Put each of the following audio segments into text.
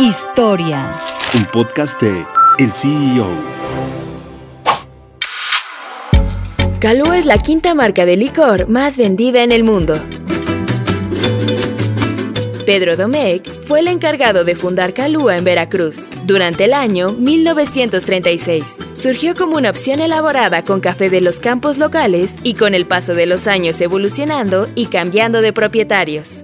Historia. Un podcast de El CEO. Calúa es la quinta marca de licor más vendida en el mundo. Pedro Domecq fue el encargado de fundar Calúa en Veracruz durante el año 1936. Surgió como una opción elaborada con café de los campos locales y con el paso de los años evolucionando y cambiando de propietarios.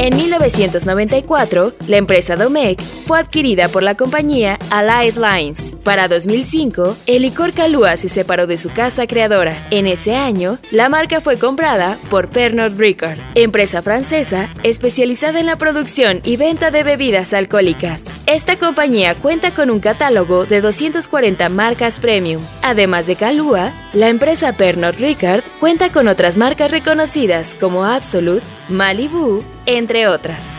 En 1994, la empresa Domecq fue adquirida por la compañía Allied Lines. Para 2005, el licor Calúa se separó de su casa creadora. En ese año, la marca fue comprada por Pernod Ricard, empresa francesa especializada en la producción y venta de bebidas alcohólicas. Esta compañía cuenta con un catálogo de 240 marcas premium. Además de Calúa, la empresa Pernod Ricard cuenta con otras marcas reconocidas como Absolut, Malibu, entre otras.